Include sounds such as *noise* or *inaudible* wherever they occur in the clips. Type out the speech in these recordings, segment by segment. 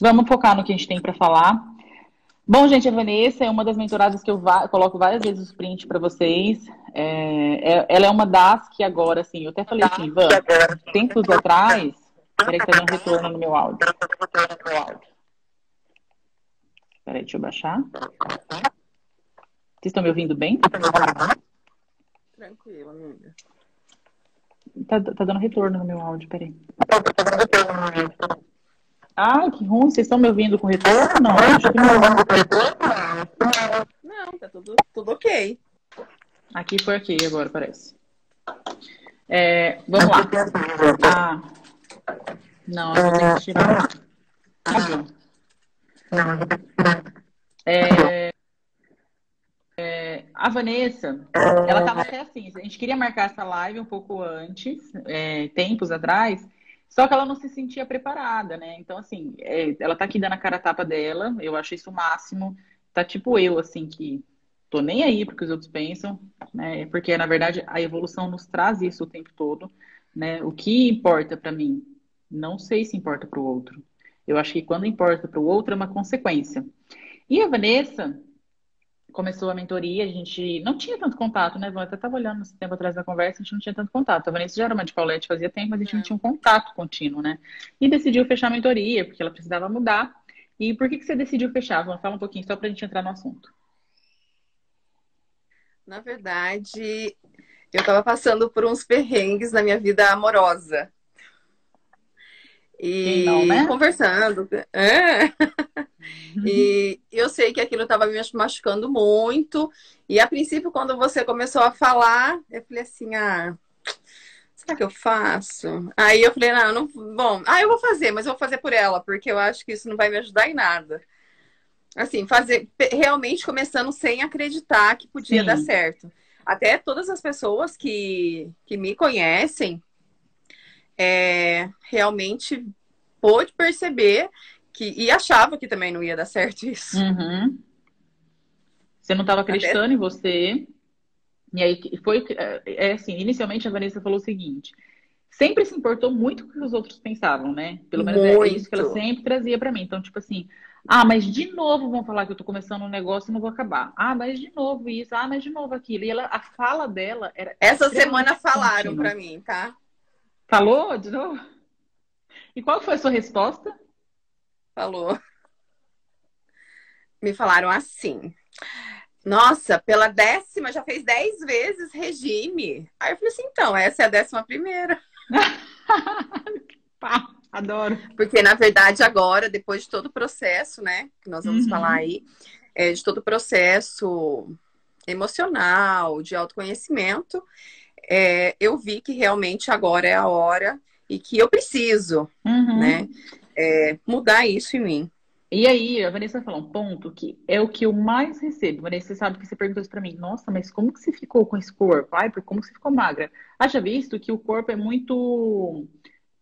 Vamos focar no que a gente tem para falar. Bom, gente, a Vanessa é uma das mentoradas que eu coloco várias vezes os prints para vocês. É, é, ela é uma das que agora, assim, eu até falei assim, Van, tempos atrás. Peraí, que tá dando retorno no meu áudio. Peraí, deixa eu baixar. Vocês estão me ouvindo bem? Tranquilo, amiga. Tá, tá dando retorno no meu áudio, peraí. Ah, que ruim. Vocês estão me ouvindo com retorno? Não, acho que não. Não, tá tudo, tudo ok. Aqui foi aqui agora, parece. É, vamos lá. Ah, não, eu vou ter que tirar. É, é, a Vanessa, ela tava até assim, a gente queria marcar essa live um pouco antes, é, tempos atrás, só que ela não se sentia preparada, né? Então, assim, é, ela tá aqui dando a cara a tapa dela, eu acho isso o máximo. Tá tipo eu, assim, que tô nem aí porque os outros pensam, né? Porque, na verdade, a evolução nos traz isso o tempo todo, né? O que importa para mim, não sei se importa para o outro. Eu acho que quando importa para o outro é uma consequência. E a Vanessa, começou a mentoria, a gente não tinha tanto contato, né, Eu até estava olhando esse tempo atrás da conversa, a gente não tinha tanto contato. A Vanessa já era uma de Paulette fazia tempo, mas a gente não tinha um contato contínuo, né? E decidiu fechar a mentoria, porque ela precisava mudar. E por que, que você decidiu fechar? Vamos falar um pouquinho só para a gente entrar no assunto. Na verdade, eu estava passando por uns perrengues na minha vida amorosa. E não, né? conversando. É. e eu sei que aquilo estava me machucando muito. E a princípio, quando você começou a falar, eu falei assim: ah, será que eu faço? Aí eu falei: não, não bom, ah, eu vou fazer, mas eu vou fazer por ela, porque eu acho que isso não vai me ajudar em nada. Assim, fazer realmente começando sem acreditar que podia Sim. dar certo. Até todas as pessoas que, que me conhecem é, realmente pôde perceber que e achava que também não ia dar certo isso. Uhum. Você não estava acreditando Até... em você. E aí foi é, é assim, inicialmente a Vanessa falou o seguinte: sempre se importou muito com o que os outros pensavam, né? Pelo menos muito. é isso que ela sempre trazia para mim. Então, tipo assim, ah, mas de novo vão falar que eu tô começando um negócio e não vou acabar. Ah, mas de novo isso. Ah, mas de novo aquilo. E ela, a fala dela era. Essa semana falaram para mim, tá? Falou de novo? E qual foi a sua resposta? Falou. Me falaram assim. Nossa, pela décima, já fez dez vezes regime. Aí eu falei assim, então, essa é a décima primeira. *laughs* Pá, adoro. Porque, na verdade, agora, depois de todo o processo, né, que nós vamos uhum. falar aí, é, de todo o processo emocional, de autoconhecimento, é, eu vi que realmente agora é a hora e que eu preciso, uhum. né, é, mudar isso em mim. E aí, a Vanessa falou um ponto que é o que eu mais recebo. Vanessa, você sabe que você perguntou isso pra mim. Nossa, mas como que você ficou com esse corpo? Ai, como que você ficou magra? Haja visto que o corpo é muito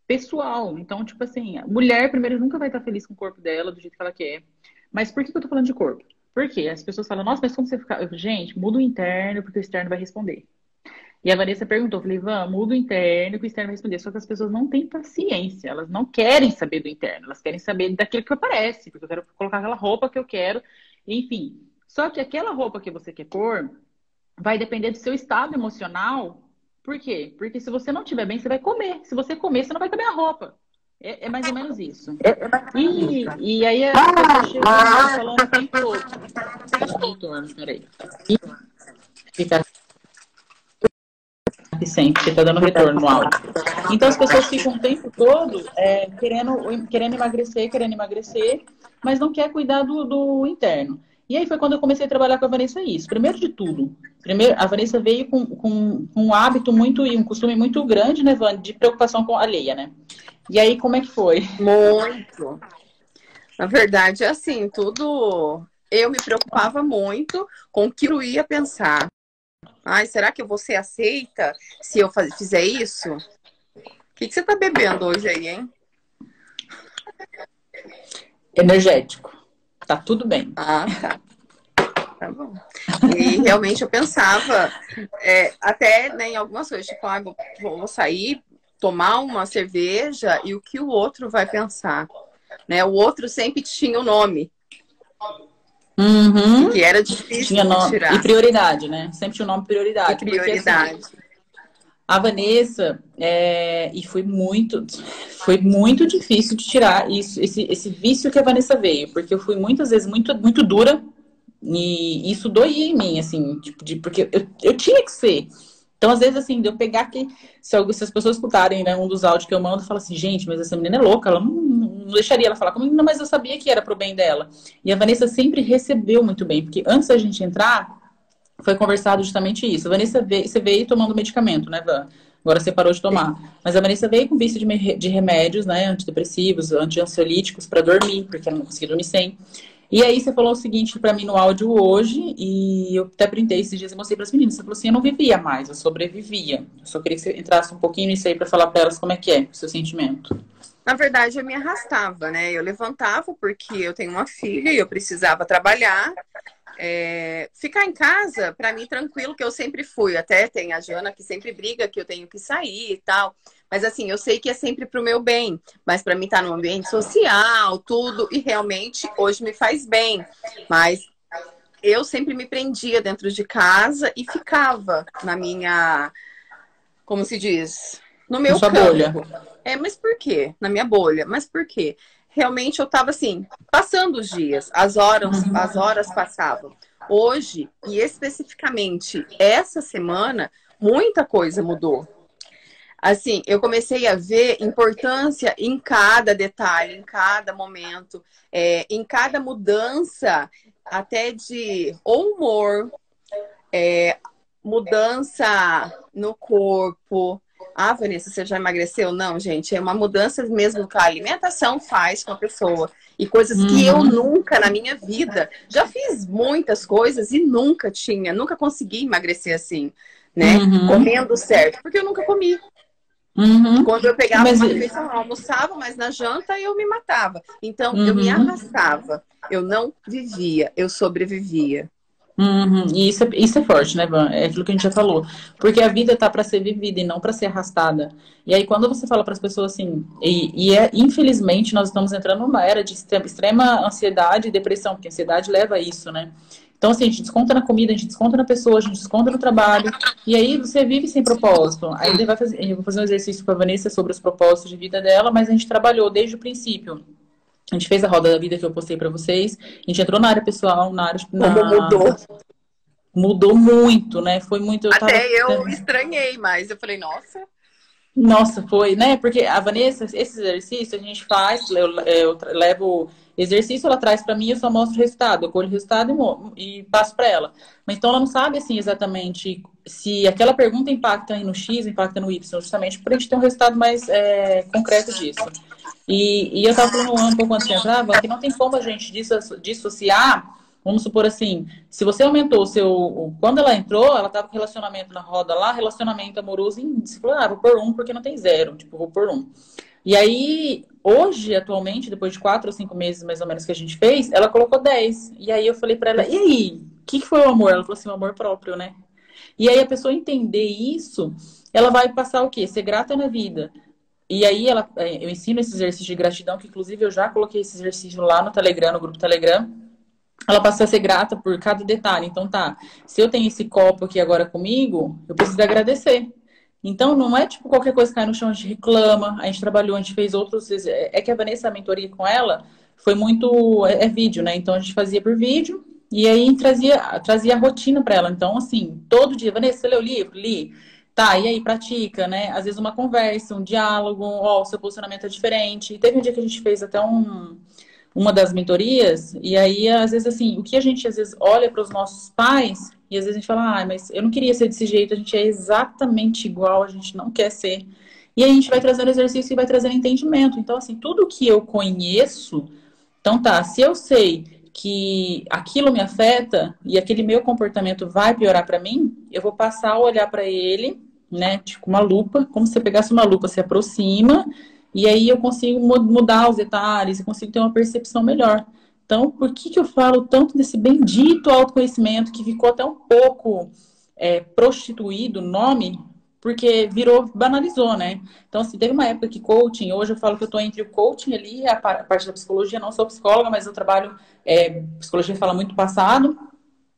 pessoal. Então, tipo assim, mulher, primeiro, nunca vai estar feliz com o corpo dela, do jeito que ela quer. Mas por que, que eu tô falando de corpo? Porque as pessoas falam, nossa, mas como você fica... Gente, muda o interno, porque o externo vai responder. E a Vanessa perguntou, falei, Ivan, muda o interno que o externo vai responder. Só que as pessoas não têm paciência, elas não querem saber do interno, elas querem saber daquilo que aparece, porque eu quero colocar aquela roupa que eu quero, enfim. Só que aquela roupa que você quer pôr vai depender do seu estado emocional. Por quê? Porque se você não estiver bem, você vai comer. Se você comer, você não vai comer a roupa. É, é mais ou menos isso. É, é e, e aí a pessoa chega falando o tempo todo. Peraí. Fica sempre, porque tá dando retorno no áudio. Então as pessoas ficam o tempo todo é, querendo, querendo emagrecer, querendo emagrecer, mas não quer cuidar do, do interno. E aí foi quando eu comecei a trabalhar com a Vanessa isso. Primeiro de tudo, primeiro, a Vanessa veio com, com, com um hábito muito e um costume muito grande, né, Van, de preocupação com a alheia, né? E aí, como é que foi? Muito. Na verdade, é assim, tudo. Eu me preocupava muito com o que eu ia pensar. Ai, será que você aceita se eu fizer isso? O que, que você tá bebendo hoje aí, hein? Energético. Tá tudo bem. Ah, tá. Tá bom. E realmente eu pensava, é, até né, em algumas coisas, tipo, ah, vou, vou sair, tomar uma cerveja e o que o outro vai pensar. né? O outro sempre tinha o um nome. Uhum. Que era difícil tinha nome, tirar. E prioridade, né? Sempre tinha o nome prioridade. E prioridade. Porque, assim, a Vanessa, é, e foi muito, foi muito difícil de tirar isso, esse, esse vício que a Vanessa veio, porque eu fui muitas vezes muito, muito dura e isso doía em mim, assim, tipo, de, porque eu, eu tinha que ser. Então, às vezes, assim, de eu pegar que, se, se as pessoas escutarem né, um dos áudios que eu mando, fala assim, gente, mas essa menina é louca, ela não, não deixaria ela falar comigo, mas eu sabia que era pro bem dela. E a Vanessa sempre recebeu muito bem, porque antes da gente entrar, foi conversado justamente isso. A Vanessa veio, você veio tomando medicamento, né, Van? Agora você parou de tomar. Mas a Vanessa veio com vício de, de remédios, né, antidepressivos, antiansiolíticos para dormir, porque ela não conseguia dormir sem. E aí você falou o seguinte para mim no áudio hoje, e eu até printei esses dias e mostrei para as meninas. Você falou assim: eu não vivia mais, eu sobrevivia. Eu só queria que você entrasse um pouquinho nisso aí para falar para elas como é que é o seu sentimento. Na verdade, eu me arrastava, né? Eu levantava porque eu tenho uma filha e eu precisava trabalhar. É, ficar em casa, para mim, tranquilo, que eu sempre fui. Até tem a Jana que sempre briga que eu tenho que sair e tal. Mas assim, eu sei que é sempre pro meu bem. Mas para mim tá no ambiente social, tudo, e realmente hoje me faz bem. Mas eu sempre me prendia dentro de casa e ficava na minha. Como se diz? No meu campo. bolha. É, mas por quê? Na minha bolha. Mas por quê? realmente eu estava assim, passando os dias, as horas, uhum. as horas passavam. Hoje, e especificamente essa semana, muita coisa mudou. Assim, eu comecei a ver importância em cada detalhe, em cada momento, é, em cada mudança, até de humor, é, mudança no corpo, ah, Vanessa, você já emagreceu? Não, gente, é uma mudança mesmo que a alimentação faz com a pessoa. E coisas uhum. que eu uhum. nunca na minha vida já fiz muitas coisas e nunca tinha, nunca consegui emagrecer assim, né? Uhum. Comendo certo, porque eu nunca comi. Uhum. Quando eu pegava mas... uma refeição, eu almoçava, mas na janta eu me matava. Então eu me uhum. arrastava. Eu não vivia, eu sobrevivia. Uhum. E isso é, isso é forte, né, Van? É aquilo que a gente já falou. Porque a vida tá para ser vivida e não para ser arrastada. E aí, quando você fala para as pessoas assim, e, e, é, infelizmente, nós estamos entrando numa era de extrema ansiedade e depressão, porque a ansiedade leva a isso, né? Então, assim, a gente desconta na comida, a gente desconta na pessoa, a gente desconta no trabalho, e aí você vive sem propósito. Aí ele vai fazer, eu vou fazer um exercício com a Vanessa sobre os propósitos de vida dela, mas a gente trabalhou desde o princípio. A gente fez a roda da vida que eu postei para vocês. A gente entrou na área pessoal, na área. Na... Como mudou? Mudou muito, né? Foi muito. Eu Até tava... eu estranhei, mas eu falei, nossa. Nossa, foi, né? Porque a Vanessa, esse exercício a gente faz, eu, eu levo exercício, ela traz para mim, eu só mostro o resultado, eu colho o resultado e, e passo para ela. Mas então ela não sabe assim exatamente se aquela pergunta impacta no X, impacta no Y, justamente para a gente ter um resultado mais é, concreto disso. E, e eu estava falando um pouco antes de entrar, que não tem como a gente dissociar, vamos supor assim, se você aumentou o seu. Quando ela entrou, ela estava com relacionamento na roda lá, relacionamento amoroso em. Falou, ah, vou por um porque não tem zero, tipo, vou por um. E aí, hoje, atualmente, depois de quatro ou cinco meses mais ou menos que a gente fez, ela colocou 10. E aí eu falei para ela, e aí, o que, que foi o amor? Ela falou assim, o amor próprio, né? E aí a pessoa entender isso, ela vai passar o quê? Ser grata na vida. E aí ela, é, eu ensino esse exercício de gratidão, que inclusive eu já coloquei esse exercício lá no Telegram, no grupo Telegram. Ela passa a ser grata por cada detalhe. Então tá, se eu tenho esse copo aqui agora comigo, eu preciso agradecer. Então não é tipo qualquer coisa que cai no chão, a gente reclama, a gente trabalhou, a gente fez outros. É que a Vanessa, a mentoria com ela, foi muito. É, é vídeo, né? Então a gente fazia por vídeo e aí trazia, trazia a rotina para ela. Então, assim, todo dia, Vanessa, você leu o livro? Li. Tá, e aí pratica, né? Às vezes uma conversa, um diálogo, ó, o seu posicionamento é diferente. E teve um dia que a gente fez até um, uma das mentorias, e aí, às vezes, assim, o que a gente às vezes olha para os nossos pais, e às vezes a gente fala, ah, mas eu não queria ser desse jeito, a gente é exatamente igual, a gente não quer ser. E aí a gente vai trazendo exercício e vai trazendo entendimento. Então, assim, tudo que eu conheço, então tá, se eu sei que aquilo me afeta e aquele meu comportamento vai piorar para mim, eu vou passar a olhar para ele né? Tipo uma lupa, como se você pegasse uma lupa, se aproxima, e aí eu consigo mudar os detalhes, eu consigo ter uma percepção melhor. Então, por que, que eu falo tanto desse bendito autoconhecimento que ficou até um pouco é, prostituído o nome? porque virou, banalizou, né? Então, assim, teve uma época que coaching, hoje eu falo que eu tô entre o coaching ali a parte da psicologia, não sou psicóloga, mas eu trabalho, é, psicologia fala muito passado,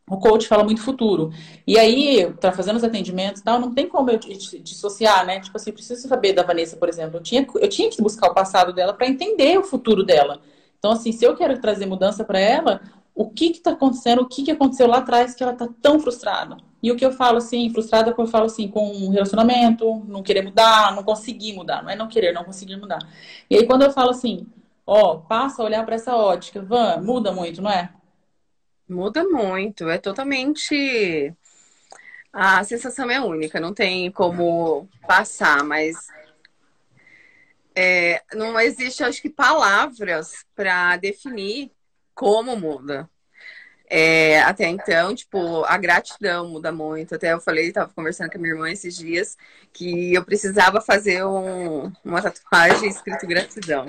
o coach fala muito futuro. E aí, tá fazendo os atendimentos e tal, não tem como eu dissociar, né? Tipo assim, preciso saber da Vanessa, por exemplo. Eu tinha, eu tinha que buscar o passado dela para entender o futuro dela. Então, assim, se eu quero trazer mudança para ela, o que está acontecendo, o que, que aconteceu lá atrás que ela está tão frustrada. E o que eu falo assim, frustrada, eu falo assim, com um relacionamento, não querer mudar, não conseguir mudar, não é não querer, não conseguir mudar. E aí quando eu falo assim, ó, passa a olhar para essa ótica, Van, muda muito, não é? Muda muito, é totalmente. A sensação é única, não tem como passar, mas é, não existe, acho que, palavras para definir como muda. É, até então, tipo, a gratidão muda muito. Até eu falei, estava conversando com a minha irmã esses dias, que eu precisava fazer um, uma tatuagem escrito gratidão.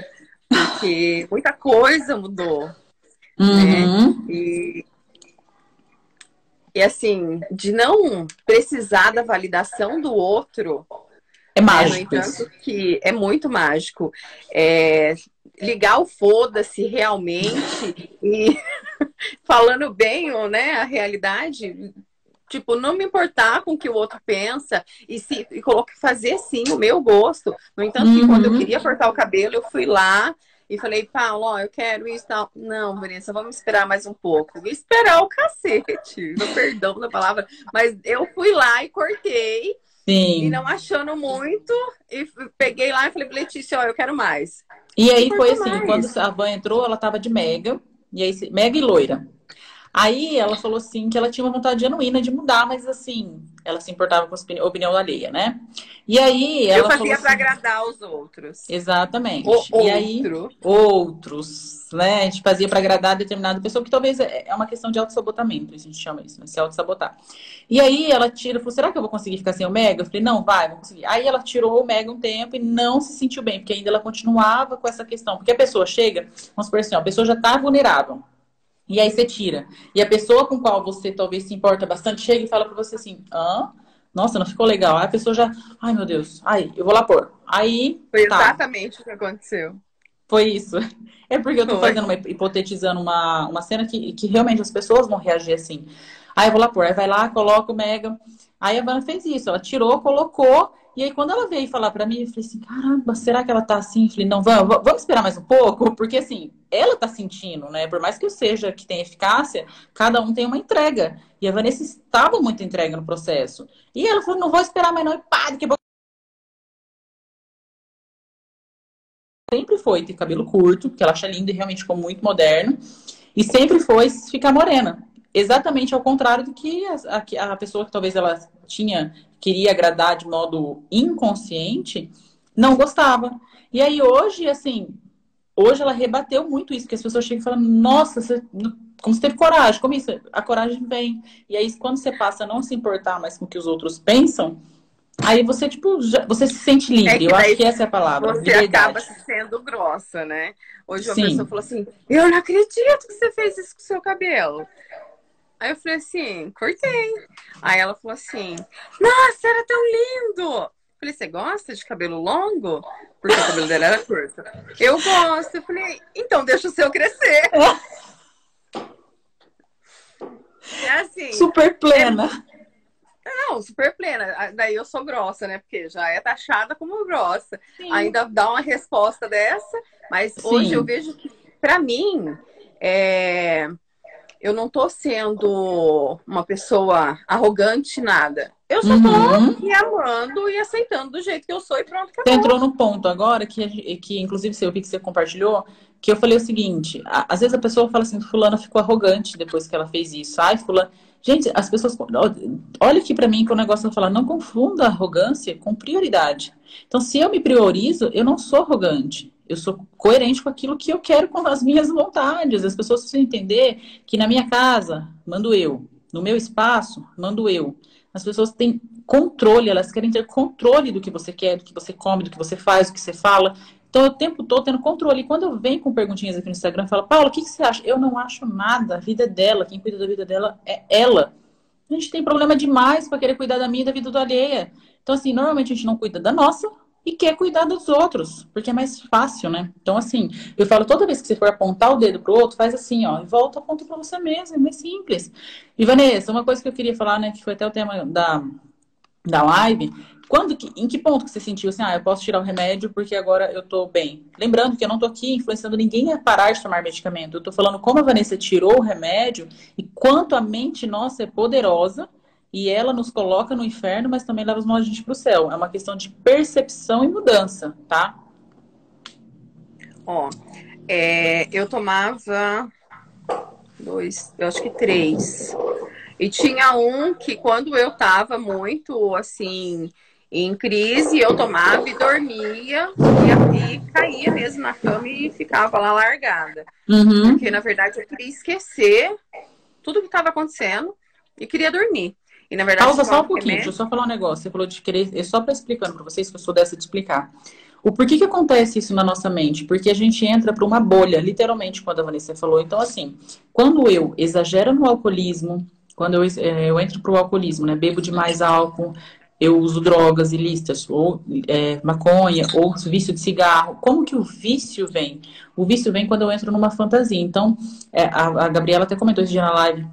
Porque muita coisa mudou. Né? Uhum. Né? E, e assim, de não precisar da validação do outro. É mágico. É, no entanto, que é muito mágico. É, ligar o foda-se realmente e *laughs* falando bem ou né, a realidade, tipo, não me importar com o que o outro pensa e se e coloque fazer sim o meu gosto. No entanto, uhum. quando eu queria cortar o cabelo, eu fui lá e falei, Paulo, ó, eu quero isso tal. Não, Vanessa, vamos esperar mais um pouco. Esperar o cacete, no perdão da palavra, mas eu fui lá e cortei. Sim. E não achando muito, e peguei lá e falei, Letícia, ó, eu quero mais. E aí foi assim, mais. quando a Van entrou, ela tava de mega, e aí, mega e loira. Aí ela falou assim que ela tinha uma vontade genuína de mudar, mas assim, ela se importava com a opinião alheia, né? E aí ela. Eu fazia assim, para agradar os outros. Exatamente. O e outro. aí, outros, né? A gente fazia para agradar determinada pessoa, que talvez é, é uma questão de auto-sabotamento, a gente chama isso, né? Se auto-sabotar. E aí ela tira, falou: será que eu vou conseguir ficar sem o Mega? Eu falei: não, vai, vou conseguir. Aí ela tirou o Mega um tempo e não se sentiu bem, porque ainda ela continuava com essa questão. Porque a pessoa chega, vamos supor assim, ó, a pessoa já tá vulnerável. E aí você tira. E a pessoa com qual você talvez se importa bastante chega e fala para você assim: hã? Nossa, não ficou legal. Aí a pessoa já, ai meu Deus, ai, eu vou lá pôr. Aí. Foi tá. exatamente o que aconteceu. Foi isso. *laughs* É porque eu tô Foi. fazendo uma, hipotetizando uma, uma cena que, que realmente as pessoas vão reagir assim. Aí eu vou lá pôr. Aí vai lá, coloca o mega. Aí a Vanna fez isso. Ela tirou, colocou e aí, quando ela veio falar para mim, eu falei assim: caramba, será que ela tá assim? Eu falei: não, vamos, vamos esperar mais um pouco, porque assim, ela tá sentindo, né? Por mais que eu seja que tenha eficácia, cada um tem uma entrega. E a Vanessa estava muito entrega no processo. E ela falou: não vou esperar mais, não, e pá, que sempre foi ter cabelo curto, porque ela acha lindo e realmente ficou muito moderno. E sempre foi ficar morena. Exatamente ao contrário do que a, a, a pessoa que talvez ela tinha queria agradar de modo inconsciente, não gostava. E aí hoje, assim, hoje ela rebateu muito isso, porque as pessoas chegam e falam, nossa, você, como você teve coragem, como isso? A coragem vem. E aí, quando você passa a não se importar mais com o que os outros pensam, aí você, tipo, já, você se sente livre. É Eu acho que essa é a palavra. Você liberdade. acaba sendo grossa, né? Hoje uma Sim. pessoa falou assim, eu não acredito que você fez isso com o seu cabelo. Aí eu falei assim, cortei. Aí ela falou assim, nossa, era tão lindo! Eu falei, você gosta de cabelo longo? Porque o cabelo dela era curto. Eu gosto. Eu falei, então deixa o seu crescer. *laughs* É assim. Super plena. É... Não, super plena. Daí eu sou grossa, né? Porque já é taxada como grossa. Sim. Ainda dá uma resposta dessa, mas Sim. hoje eu vejo que, para mim, é eu não tô sendo uma pessoa arrogante, nada. Eu só tô uhum. me amando e aceitando do jeito que eu sou e pronto, acabou. Você entrou no ponto agora que, que inclusive, eu vi que você compartilhou, que eu falei o seguinte, às vezes a pessoa fala assim, fulana ficou arrogante depois que ela fez isso. Ai, fulana... Gente, as pessoas... Olha aqui para mim que o negócio vai falar, não confunda arrogância com prioridade. Então, se eu me priorizo, eu não sou arrogante. Eu sou coerente com aquilo que eu quero com as minhas vontades. As pessoas precisam entender que na minha casa, mando eu. No meu espaço, mando eu. As pessoas têm controle, elas querem ter controle do que você quer, do que você come, do que você faz, do que você fala. Então, o tempo todo tendo controle. E quando eu venho com perguntinhas aqui no Instagram, falo, Paula, o que, que você acha? Eu não acho nada. A vida é dela. Quem cuida da vida dela é ela. A gente tem problema demais para querer cuidar da minha e da vida do alheia. Então, assim, normalmente a gente não cuida da nossa e quer cuidar dos outros, porque é mais fácil, né? Então, assim, eu falo, toda vez que você for apontar o dedo pro outro, faz assim, ó, e volta, aponta pra você mesmo, é mais simples. E, Vanessa, uma coisa que eu queria falar, né, que foi até o tema da, da live, quando em que ponto que você sentiu assim, ah, eu posso tirar o remédio porque agora eu tô bem? Lembrando que eu não tô aqui influenciando ninguém a parar de tomar medicamento. Eu tô falando como a Vanessa tirou o remédio e quanto a mente nossa é poderosa e ela nos coloca no inferno, mas também leva a gente para o céu. É uma questão de percepção e mudança, tá? Ó, é, eu tomava dois, eu acho que três. E tinha um que quando eu tava muito assim em crise, eu tomava e dormia e, e caía mesmo na cama e ficava lá largada. Uhum. Porque, na verdade, eu queria esquecer tudo que estava acontecendo e queria dormir. E, na verdade, Pausa só um pouquinho, deixa eu só falar um negócio. Você falou de querer, é só para explicando para vocês, que eu sou dessa de explicar. O porquê que acontece isso na nossa mente? Porque a gente entra para uma bolha, literalmente, quando a Vanessa falou. Então, assim, quando eu exagero no alcoolismo, quando eu, é, eu entro para o alcoolismo, né? Bebo demais álcool, eu uso drogas ilícitas, ou é, maconha, ou vício de cigarro. Como que o vício vem? O vício vem quando eu entro numa fantasia. Então, é, a, a, Gabriela até comentou esse dia na live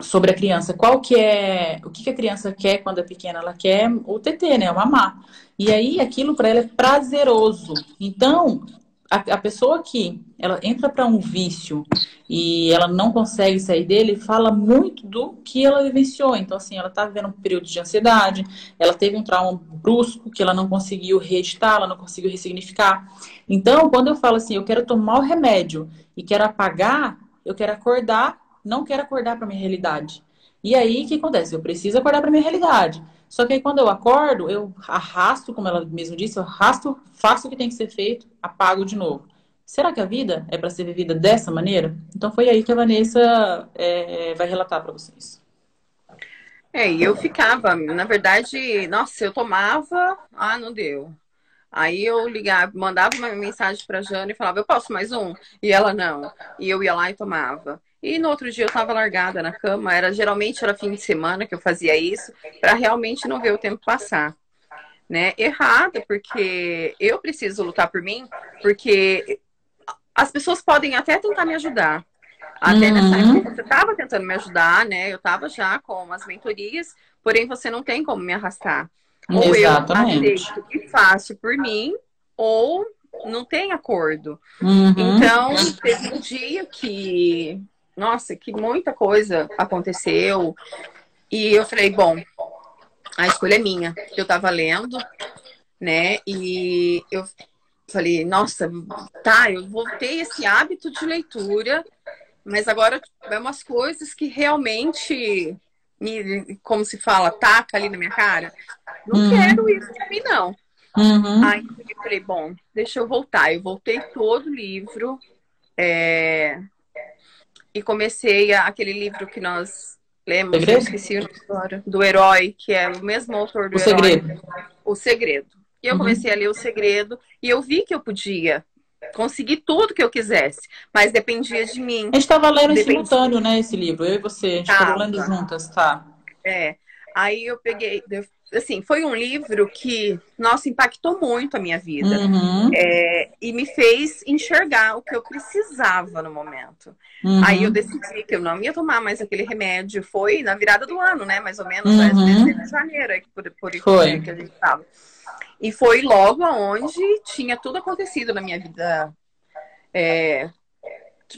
sobre a criança. Qual que é, o que, que a criança quer quando é pequena? Ela quer o TT, né? O mamar. E aí, aquilo para ela é prazeroso. Então, a, a pessoa que ela entra para um vício e ela não consegue sair dele, fala muito do que ela vivenciou. Então, assim, ela está vivendo um período de ansiedade, ela teve um trauma brusco que ela não conseguiu reeditar, ela não conseguiu ressignificar. Então, quando eu falo assim, eu quero tomar o remédio e quero apagar, eu quero acordar, não quero acordar para minha realidade. E aí, o que acontece? Eu preciso acordar para minha realidade. Só que aí, quando eu acordo, eu arrasto, como ela mesmo disse, eu arrasto, faço o que tem que ser feito, apago de novo. Será que a vida é para ser vivida dessa maneira? Então foi aí que a Vanessa é, vai relatar para vocês. É, e eu ficava, na verdade, nossa, eu tomava, ah, não deu. Aí eu ligava, mandava uma mensagem para Jana e falava, eu posso mais um? E ela não. E eu ia lá e tomava. E no outro dia eu estava largada na cama, era geralmente era fim de semana que eu fazia isso, para realmente não ver o tempo passar. Né? Errada, porque eu preciso lutar por mim, porque as pessoas podem até tentar me ajudar. Até uhum. nessa época você estava tentando me ajudar, né? Eu estava já com as mentorias, porém você não tem como me arrastar. Ou Exatamente. eu aceito e faço por mim, ou não tem acordo. Uhum. Então, teve um dia que, nossa, que muita coisa aconteceu. E eu falei, bom, a escolha é minha. Eu estava lendo, né? E eu falei, nossa, tá, eu voltei esse hábito de leitura, mas agora é umas coisas que realmente me, como se fala, taca ali na minha cara. Não uhum. quero isso pra mim, não. Uhum. Aí eu falei, bom, deixa eu voltar. Eu voltei todo o livro é... e comecei a, aquele livro que nós lemos, eu esqueci do herói, que é o mesmo autor do o herói. Segredo. O Segredo. E eu uhum. comecei a ler O Segredo e eu vi que eu podia conseguir tudo que eu quisesse, mas dependia de mim. A gente estava lendo dependia... em simultâneo, né, esse livro, eu e você, a gente estava lendo juntas, tá? É. Aí eu peguei, assim, foi um livro que, nossa, impactou muito a minha vida. Uhum. É, e me fez enxergar o que eu precisava no momento. Uhum. Aí eu decidi que eu não ia tomar mais aquele remédio. Foi na virada do ano, né? Mais ou menos, uhum. de janeiro, por, por foi. que a gente estava. E foi logo aonde tinha tudo acontecido na minha vida. É,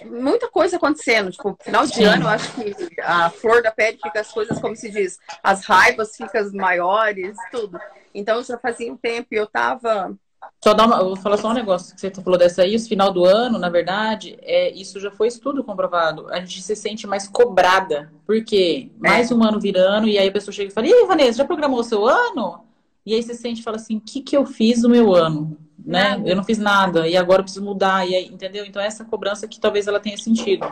muita coisa acontecendo. Tipo, final de ano, eu acho que a flor da pele fica as coisas, como se diz, as raivas ficam maiores, tudo. Então já fazia um tempo e eu tava. Só dar uma, eu vou falar só um negócio que você falou dessa aí, o final do ano, na verdade, é, isso já foi estudo comprovado. A gente se sente mais cobrada. Porque mais é. um ano virando, e aí a pessoa chega e fala, e aí, Vanessa, já programou o seu ano? E aí você sente e fala assim, o que, que eu fiz no meu ano? Né? Nada. Eu não fiz nada, e agora eu preciso mudar, e aí, entendeu? Então essa cobrança que talvez ela tenha sentido.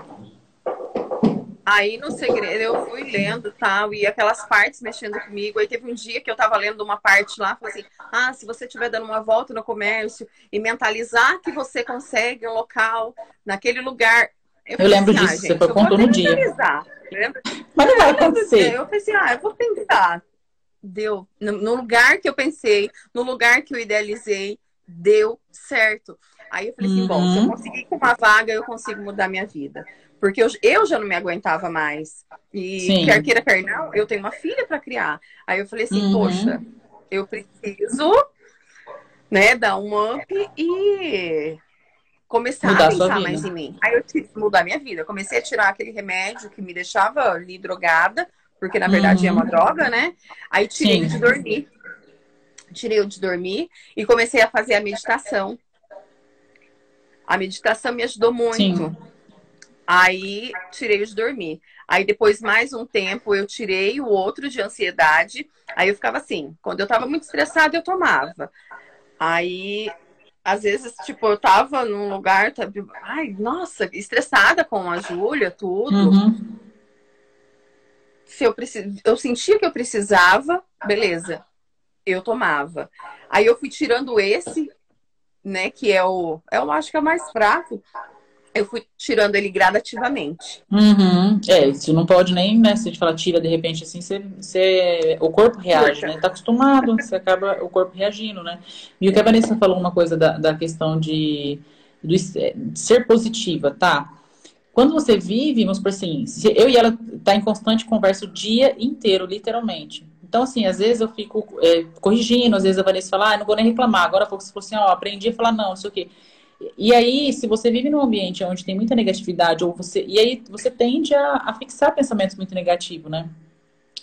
Aí no segredo eu fui lendo tal, e aquelas partes mexendo comigo. Aí teve um dia que eu tava lendo uma parte lá, falei assim: ah, se você estiver dando uma volta no comércio e mentalizar que você consegue um local naquele lugar. Eu, eu lembro assim, ah, disso, ah, gente, você contou no dia. Mas não vai acontecer. Eu assim: ah, eu vou tentar deu. No lugar que eu pensei, no lugar que eu idealizei, deu certo. Aí eu falei assim, uhum. bom, se eu uhum. conseguir com uma vaga, eu consigo mudar minha vida. Porque eu, eu já não me aguentava mais. E Sim. quer queira, quer não, eu tenho uma filha para criar. Aí eu falei assim, uhum. poxa, eu preciso, né, dar um up e começar mudar a pensar mais em mim. Aí eu tive que mudar minha vida. Eu comecei a tirar aquele remédio que me deixava ali drogada, porque na verdade uhum. é uma uhum. droga, né? Aí tirei Sim. de dormir. Tirei o de dormir e comecei a fazer a meditação. A meditação me ajudou muito. Sim. Aí tirei o de dormir. Aí depois, mais um tempo, eu tirei o outro de ansiedade. Aí eu ficava assim, quando eu tava muito estressada, eu tomava. Aí, às vezes, tipo, eu tava num lugar, tá, ai, nossa, estressada com a Júlia, tudo. Uhum. Se eu, precis... eu sentia que eu precisava, beleza, eu tomava. Aí eu fui tirando esse, né, que é o, eu acho que é o mais fraco, eu fui tirando ele gradativamente. Uhum. É, isso não pode nem, né? Se a gente fala tira de repente assim, você, você, o corpo reage, né? Tá acostumado, você acaba o corpo reagindo, né? E o que a Vanessa falou uma coisa da, da questão de, de ser positiva, tá? Quando você vive, vamos por assim, eu e ela tá em constante conversa o dia inteiro, literalmente. Então, assim, às vezes eu fico é, corrigindo, às vezes a Vanessa fala, ah, não vou nem reclamar. Agora há pouco você falou assim, ó, aprendi a falar não, não sei o quê. E aí, se você vive num ambiente onde tem muita negatividade, ou você. E aí você tende a, a fixar pensamentos muito negativos, né?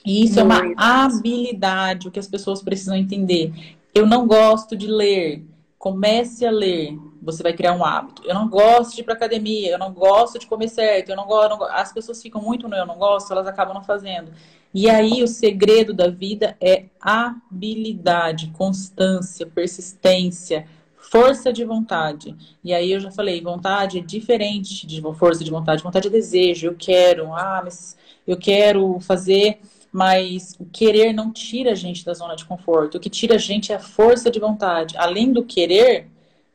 E isso muito. é uma habilidade, o que as pessoas precisam entender. Eu não gosto de ler. Comece a ler. Você vai criar um hábito. Eu não gosto de ir para academia. Eu não gosto de comer certo. Eu não gosto. As pessoas ficam muito no eu não gosto, elas acabam não fazendo. E aí o segredo da vida é habilidade, constância, persistência força de vontade. E aí eu já falei, vontade é diferente de força de vontade. Vontade é desejo, eu quero, ah, mas eu quero fazer, mas o querer não tira a gente da zona de conforto. O que tira a gente é a força de vontade. Além do querer,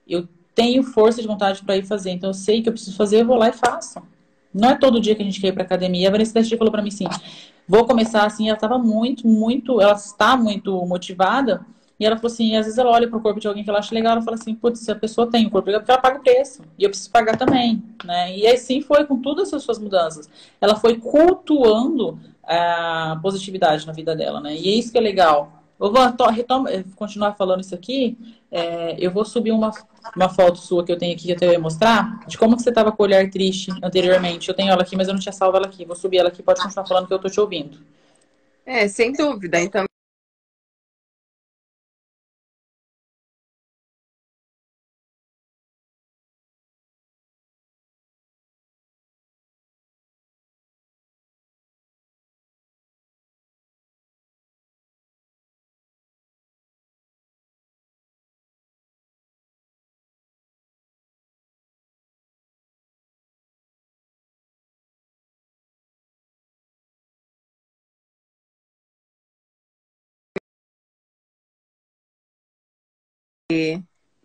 eu tenho força de vontade para ir fazer. Então eu sei que eu preciso fazer, eu vou lá e faço. Não é todo dia que a gente quer ir para academia. A Vanessa Teste falou para mim assim: vou começar assim. Ela estava muito, muito, ela está muito motivada e ela falou assim, às vezes ela olha para o corpo de alguém que ela acha legal, ela fala assim, putz, se a pessoa tem o corpo legal, porque ela paga o preço. E eu preciso pagar também, né? E assim foi com todas as suas mudanças. Ela foi cultuando a positividade na vida dela, né? E é isso que é legal. Eu vou retoma, eh, continuar falando isso aqui. É, eu vou subir uma, uma foto sua que eu tenho aqui que eu tenho que mostrar de como que você estava com o olhar triste anteriormente. Eu tenho ela aqui, mas eu não tinha salvo ela aqui. Vou subir ela aqui, pode continuar falando que eu tô te ouvindo. É, sem dúvida. Então,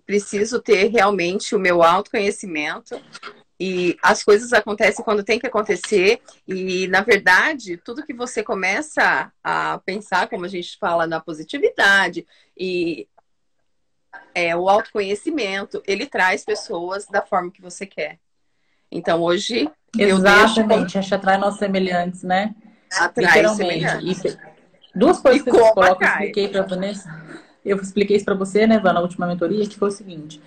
preciso ter realmente o meu autoconhecimento. E as coisas acontecem quando tem que acontecer. E na verdade tudo que você começa a pensar como a gente fala na positividade e é o autoconhecimento ele traz pessoas da forma que você quer. Então hoje exatamente a gente atrai nossos semelhantes né? Atrai semelhantes. E, duas coisas e que eu coloco, expliquei para Vanessa eu expliquei isso para você, né, Van, na última mentoria, que foi o seguinte.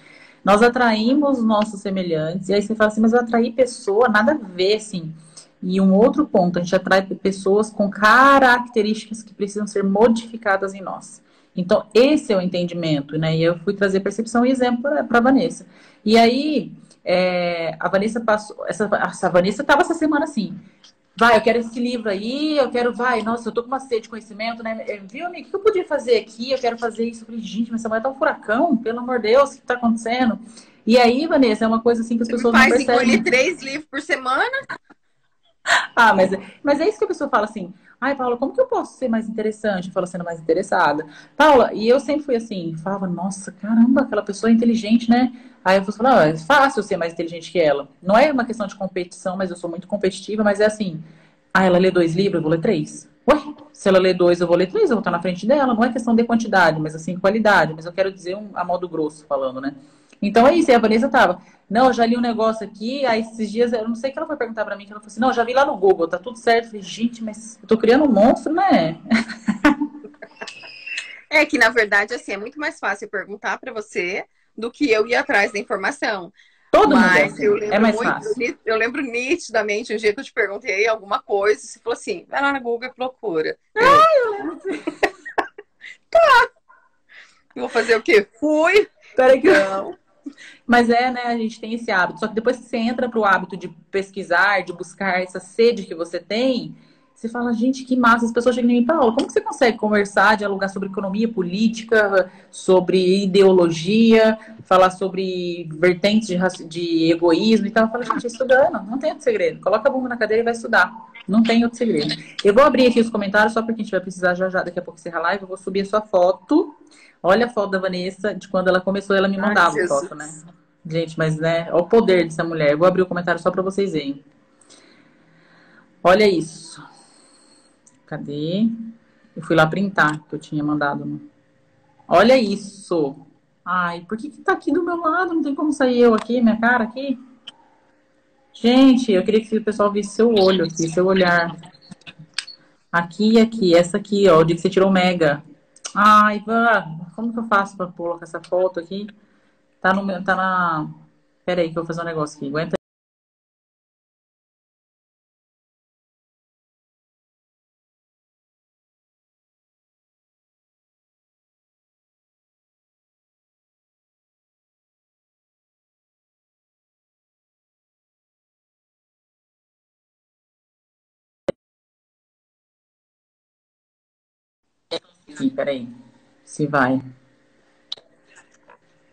Nós atraímos nossos semelhantes, e aí você fala assim, mas eu atraí pessoa, nada a ver, assim. E um outro ponto, a gente atrai pessoas com características que precisam ser modificadas em nós. Então, esse é o entendimento, né? E eu fui trazer percepção e exemplo para a Vanessa. E aí, é, a Vanessa passou. Essa, essa Vanessa estava essa semana assim vai, eu quero esse livro aí, eu quero, vai, nossa, eu tô com uma sede de conhecimento, né? É, viu, amigo, o que eu podia fazer aqui? Eu quero fazer isso. Eu falei, gente, mas essa mulher tá um furacão, pelo amor de Deus, o que tá acontecendo? E aí, Vanessa, é uma coisa assim que as pessoas faz não percebem. engolir três livros por semana? *laughs* ah, mas, mas é isso que a pessoa fala assim, ai, Paula, como que eu posso ser mais interessante? Eu falo sendo mais interessada. Paula, e eu sempre fui assim, falava, nossa, caramba, aquela pessoa é inteligente, né? Aí eu falava, ah, é fácil ser mais inteligente que ela. Não é uma questão de competição, mas eu sou muito competitiva, mas é assim, ah, ela lê dois livros, eu vou ler três. Ué, se ela lê dois, eu vou ler três, eu vou estar na frente dela. Não é questão de quantidade, mas assim, qualidade. Mas eu quero dizer um, a modo grosso falando, né? Então é isso, e a Vanessa tava. Não, eu já li um negócio aqui, aí esses dias, eu não sei o que ela foi perguntar pra mim, que ela falou assim, não, eu já vi lá no Google, tá tudo certo. Eu falei, gente, mas eu tô criando um monstro, né? *laughs* É que, na verdade, assim, é muito mais fácil perguntar para você do que eu ir atrás da informação. Todo Mas mundo é, assim. eu é mais muito, fácil. eu lembro nitidamente, um dia que eu te perguntei alguma coisa, você falou assim, vai lá no Google e procura. Ah, eu lembro. *laughs* Eu vou fazer o quê? Fui. Peraí que eu... Mas é, né? A gente tem esse hábito. Só que depois que você entra pro hábito de pesquisar, de buscar essa sede que você tem, você fala, gente, que massa. As pessoas chegam em mim, como que você consegue conversar, dialogar sobre economia política, sobre ideologia, falar sobre vertentes de, de egoísmo e tal? Eu falo, gente, estudando, não tem outro segredo. Coloca a bunda na cadeira e vai estudar. Não tem outro segredo. Eu vou abrir aqui os comentários, só porque a gente vai precisar já já, daqui a pouco encerrar a live. Eu vou subir a sua foto. Olha a foto da Vanessa, de quando ela começou, ela me Ai, mandava Jesus. foto, né? Gente, mas né, olha o poder dessa mulher. Eu vou abrir o comentário só para vocês verem. Olha isso. Cadê? Eu fui lá printar que eu tinha mandado. né? Olha isso. Ai, por que que tá aqui do meu lado? Não tem como sair eu aqui, minha cara aqui? Gente, eu queria que o pessoal visse seu olho aqui, seu olhar. Aqui e aqui, essa aqui, ó, o dia que você tirou o mega. Ai, Ivan, como que eu faço pra colocar essa foto aqui? Tá no meu, tá na. Pera aí que eu vou fazer um negócio aqui. Aguenta. Aqui, peraí. Se vai.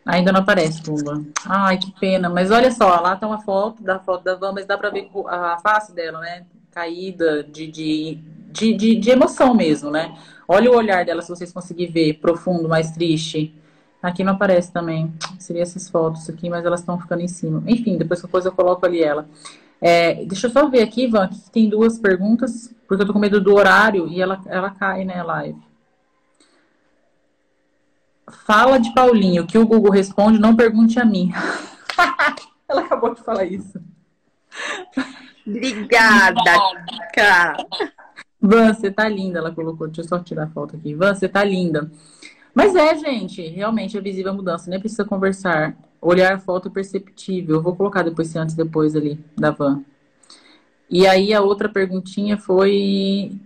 Ainda não aparece, Pumba. Ai, que pena. Mas olha só, lá tá uma foto da foto da Van, mas dá pra ver a face dela, né? Caída de, de, de, de, de emoção mesmo, né? Olha o olhar dela, se vocês conseguirem ver, profundo, mais triste. Aqui não aparece também. Seria essas fotos aqui, mas elas estão ficando em cima. Enfim, depois depois eu coloco ali ela. É, deixa eu só ver aqui, Van, que tem duas perguntas, porque eu tô com medo do horário e ela, ela cai, né, live. Fala de Paulinho, que o Google responde, não pergunte a mim. *laughs* ela acabou de falar isso. Obrigada, cara. Van, você tá linda, ela colocou. Deixa eu só tirar a foto aqui. Van, você tá linda. Mas é, gente, realmente é visível a mudança, nem precisa conversar. Olhar foto perceptível. Eu vou colocar depois esse antes e depois ali da Van. E aí a outra perguntinha foi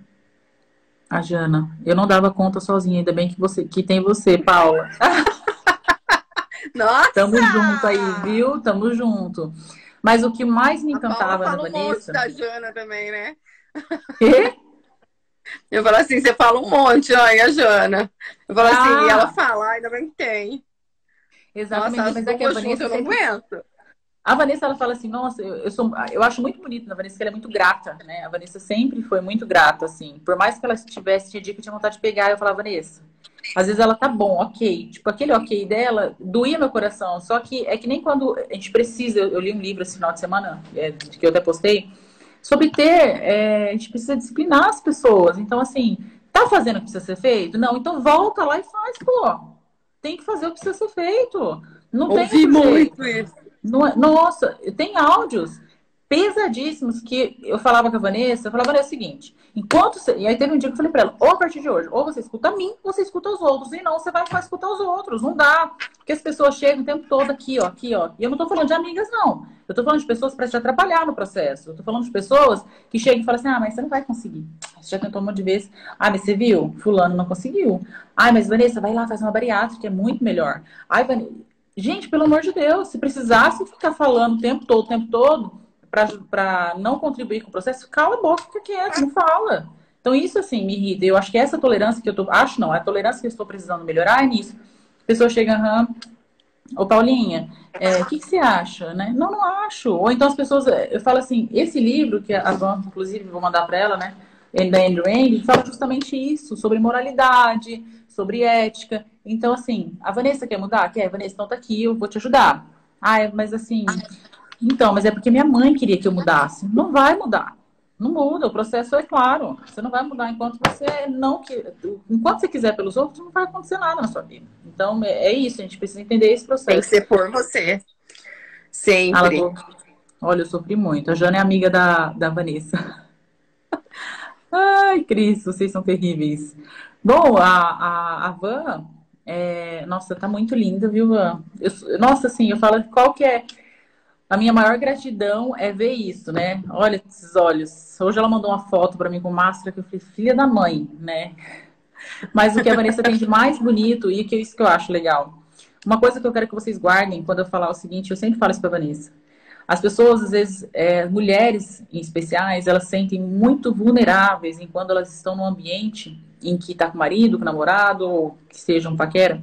a Jana. Eu não dava conta sozinha, ainda bem que você que tem você, Paula. Nossa! Tamo junto aí, viu? Tamo junto. Mas o que mais me A Paula encantava na fala um monte Vanessa. da Jana também, né? Quê? Eu falo assim, você fala um monte, e a Jana. Eu falo assim, Ah. e ela fala, ainda bem que tem. Exatamente, Nossa, mas as é que a Vanessa eu não sempre aguento. A Vanessa, ela fala assim, nossa, eu, eu sou, eu acho muito bonito na Vanessa que ela é muito grata, né? A Vanessa sempre foi muito grata, assim. Por mais que ela estivesse, tinha dia que eu tinha vontade de pegar, eu falava, Vanessa, às vezes ela tá bom, ok. Tipo, aquele ok dela doía meu coração. Só que é que nem quando a gente precisa, eu, eu li um livro esse final de semana, é, que eu até postei, sobre ter, é, a gente precisa disciplinar as pessoas. Então, assim, tá fazendo o que precisa ser feito? Não, então volta lá e faz, pô. Tem que fazer o que precisa ser feito. Não tem Ouvi jeito. muito isso. É- Nossa, tem áudios pesadíssimos que eu falava com a Vanessa, eu falava, Vanessa, é o seguinte, enquanto você... E aí teve um dia que eu falei pra ela, ou a partir de hoje, ou você escuta a mim, ou você escuta os outros, e não, você vai ficar escutar os outros, não dá. Porque as pessoas chegam o tempo todo aqui, ó, aqui, ó. E eu não tô falando de amigas, não. Eu tô falando de pessoas para te atrapalhar no processo. Eu tô falando de pessoas que chegam e falam assim, ah, mas você não vai conseguir. Você já tentou um monte de vezes. Ah, mas você viu? Fulano não conseguiu. Ah, mas Vanessa, vai lá, faz uma bariátrica, é muito melhor. Ai, Vanessa... Gente, pelo amor de Deus, se precisasse ficar falando o tempo todo, o tempo todo, para não contribuir com o processo, cala a boca, fica quieto, não fala. Então, isso assim me irrita. Eu acho que essa tolerância que eu tô. Acho não, a tolerância que eu estou precisando melhorar é nisso. A pessoa chega, aham. Ô, Paulinha, é, o que, que você acha? Né? Não, não acho. Ou então as pessoas. Eu falo assim, esse livro, que a Van, inclusive, vou mandar para ela, né? Da Andrew Rand, fala justamente isso, sobre moralidade, sobre ética. Então, assim, a Vanessa quer mudar? Quer, Vanessa, então tá aqui, eu vou te ajudar. Ah, mas assim. Então, mas é porque minha mãe queria que eu mudasse. Não vai mudar. Não muda, o processo é claro. Você não vai mudar enquanto você não que enquanto você quiser pelos outros, não vai acontecer nada na sua vida. Então é, é isso, a gente precisa entender esse processo. Tem que ser por você. Sempre. Olha, eu sofri muito. A Jana é amiga da, da Vanessa. Ai, Cris, vocês são terríveis. Bom, a, a, a Van, é... nossa, tá muito linda, viu, Van? Eu, nossa, assim, eu falo qual que é a minha maior gratidão é ver isso, né? Olha esses olhos. Hoje ela mandou uma foto para mim com máscara que eu falei, filha da mãe, né? *laughs* Mas o que a Vanessa tem de mais bonito e que é isso que eu acho legal. Uma coisa que eu quero que vocês guardem quando eu falar o seguinte, eu sempre falo isso para Vanessa. As pessoas, às vezes, é, mulheres em especiais, elas se sentem muito vulneráveis em quando elas estão num ambiente em que está com o marido, com o namorado, ou que seja um paquera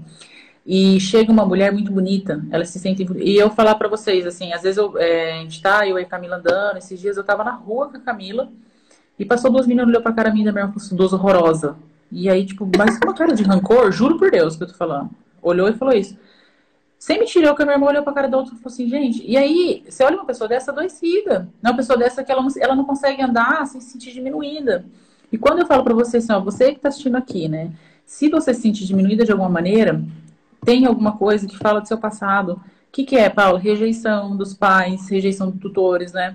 e chega uma mulher muito bonita, ela se sente. E eu falar para vocês, assim, às vezes eu, é, a gente tá, eu e a Camila andando, esses dias eu tava na rua com a Camila, e passou duas meninas, olhou pra cara minha da minha falou horrorosa. E aí, tipo, mas com uma cara de rancor, juro por Deus que eu tô falando. Olhou e falou isso. Sem mentira, que a minha irmã olhou pra cara da outra e falou assim, gente, e aí, você olha uma pessoa dessa adoecida. Uma pessoa dessa que ela não, ela não consegue andar sem se sentir diminuída. E quando eu falo pra você assim, ó, você que tá assistindo aqui, né? Se você se sentir diminuída de alguma maneira, tem alguma coisa que fala do seu passado. O que, que é, Paulo? Rejeição dos pais, rejeição dos tutores, né?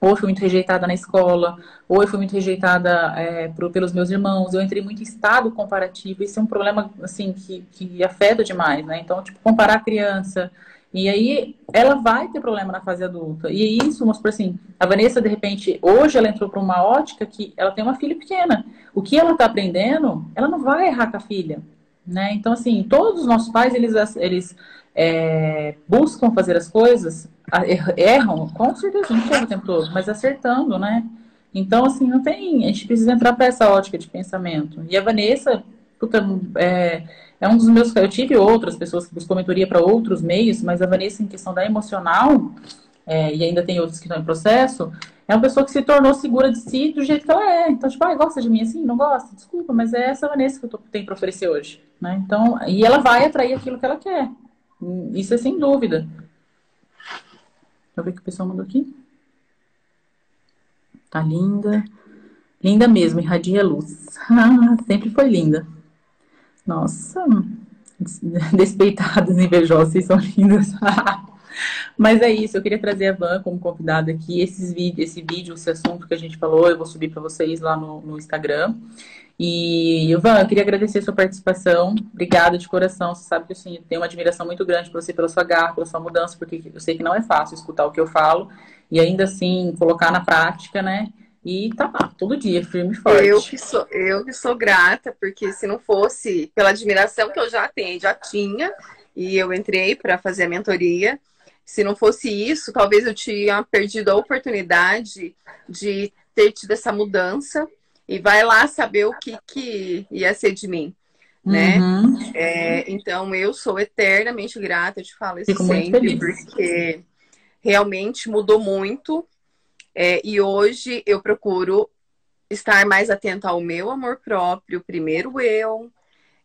Ou eu fui muito rejeitada na escola, ou eu fui muito rejeitada é, por, pelos meus irmãos. Eu entrei muito em estado comparativo. Isso é um problema, assim, que, que afeta demais, né? Então, tipo, comparar a criança. E aí, ela vai ter problema na fase adulta. E é isso, vamos por assim, a Vanessa, de repente, hoje ela entrou para uma ótica que ela tem uma filha pequena. O que ela está aprendendo, ela não vai errar com a filha. Né? Então, assim, todos os nossos pais, eles, eles é, buscam fazer as coisas, erram, com certeza, a gente erra o tempo todo, mas acertando, né? Então, assim, não tem. A gente precisa entrar para essa ótica de pensamento. E a Vanessa, puta, é, é, um dos meus. Eu tive outras pessoas que buscou mentoria para outros meios, mas a Vanessa, em questão da emocional, é, e ainda tem outros que estão em processo, é uma pessoa que se tornou segura de si do jeito que ela é. Então, tipo, ah, gosta de mim assim? Não gosta? Desculpa, mas é essa Vanessa que eu tenho para oferecer hoje. Né? Então, e ela vai atrair aquilo que ela quer. Isso é sem dúvida. Deixa eu ver o que o pessoal mandou aqui. Tá linda. Linda mesmo, irradia luz. *laughs* Sempre foi linda. Nossa, despeitadas, invejosas, vocês são lindas. *laughs* Mas é isso, eu queria trazer a Van como convidada aqui. Esses vídeos, esse vídeo, esse assunto que a gente falou, eu vou subir para vocês lá no, no Instagram. E, Ivan, eu queria agradecer a sua participação. Obrigada de coração. Você sabe que assim, eu tenho uma admiração muito grande por você, pela sua garra, pela sua mudança, porque eu sei que não é fácil escutar o que eu falo e ainda assim colocar na prática, né? E tá lá, todo dia, firme e forte. Eu que sou, eu que sou grata, porque se não fosse pela admiração que eu já tenho, já tinha, e eu entrei para fazer a mentoria, se não fosse isso, talvez eu tinha perdido a oportunidade de ter tido essa mudança e vai lá saber o que, que ia ser de mim, né? Uhum. É, então, eu sou eternamente grata, eu te falo isso Fico sempre, porque realmente mudou muito. É, e hoje eu procuro estar mais atenta ao meu amor próprio, primeiro eu,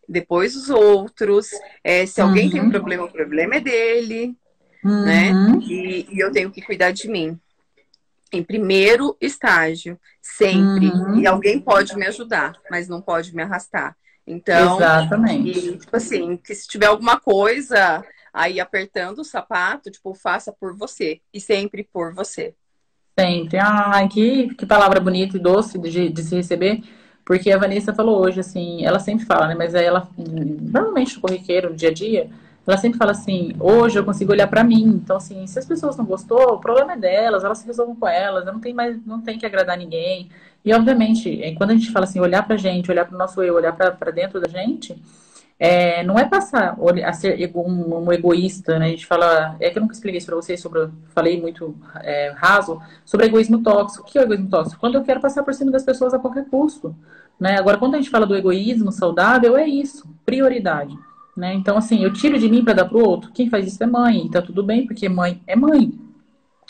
depois os outros. É, se alguém uhum. tem um problema, o problema é dele, né? uhum. né? E, e eu tenho que cuidar de mim em primeiro estágio, sempre. Uhum. E alguém pode me ajudar, mas não pode me arrastar. Então, Exatamente. E, tipo assim, que se tiver alguma coisa aí apertando o sapato, tipo, faça por você. E sempre por você. Sempre. Ai, que, que palavra bonita e doce de, de se receber. Porque a Vanessa falou hoje, assim, ela sempre fala, né? Mas ela, normalmente no corriqueiro, no dia a dia, ela sempre fala assim, hoje eu consigo olhar para mim. Então, assim, se as pessoas não gostou, o problema é delas, elas se resolvam com elas, eu não tem mais, não tem que agradar ninguém. E, obviamente, é, quando a gente fala assim, olhar pra gente, olhar pro nosso eu, olhar para dentro da gente, é, não é passar a ser um, um, egoísta, né? A gente fala, é que eu nunca expliquei isso pra vocês sobre, falei muito é, raso, sobre egoísmo tóxico. O que é o egoísmo tóxico? Quando eu quero passar por cima das pessoas a qualquer custo, né? Agora, quando a gente fala do egoísmo saudável, é isso, prioridade. Né? Então, assim, eu tiro de mim para dar para o outro. Quem faz isso é mãe, e tá tudo bem, porque mãe é mãe.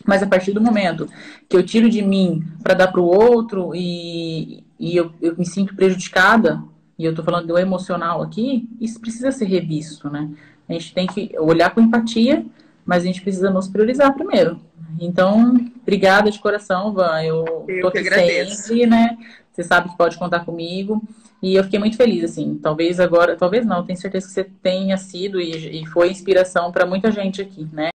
Mas a partir do momento que eu tiro de mim para dar para o outro e, e eu, eu, me sinto prejudicada, e eu estou falando do emocional aqui, isso precisa ser revisto, né? A gente tem que olhar com empatia, mas a gente precisa nos priorizar primeiro. Então, Obrigada de coração, Van. Eu, Eu tô aqui sempre, né? Você sabe que pode contar comigo. E eu fiquei muito feliz, assim. Talvez agora, talvez não, tenho certeza que você tenha sido e, e foi inspiração para muita gente aqui, né?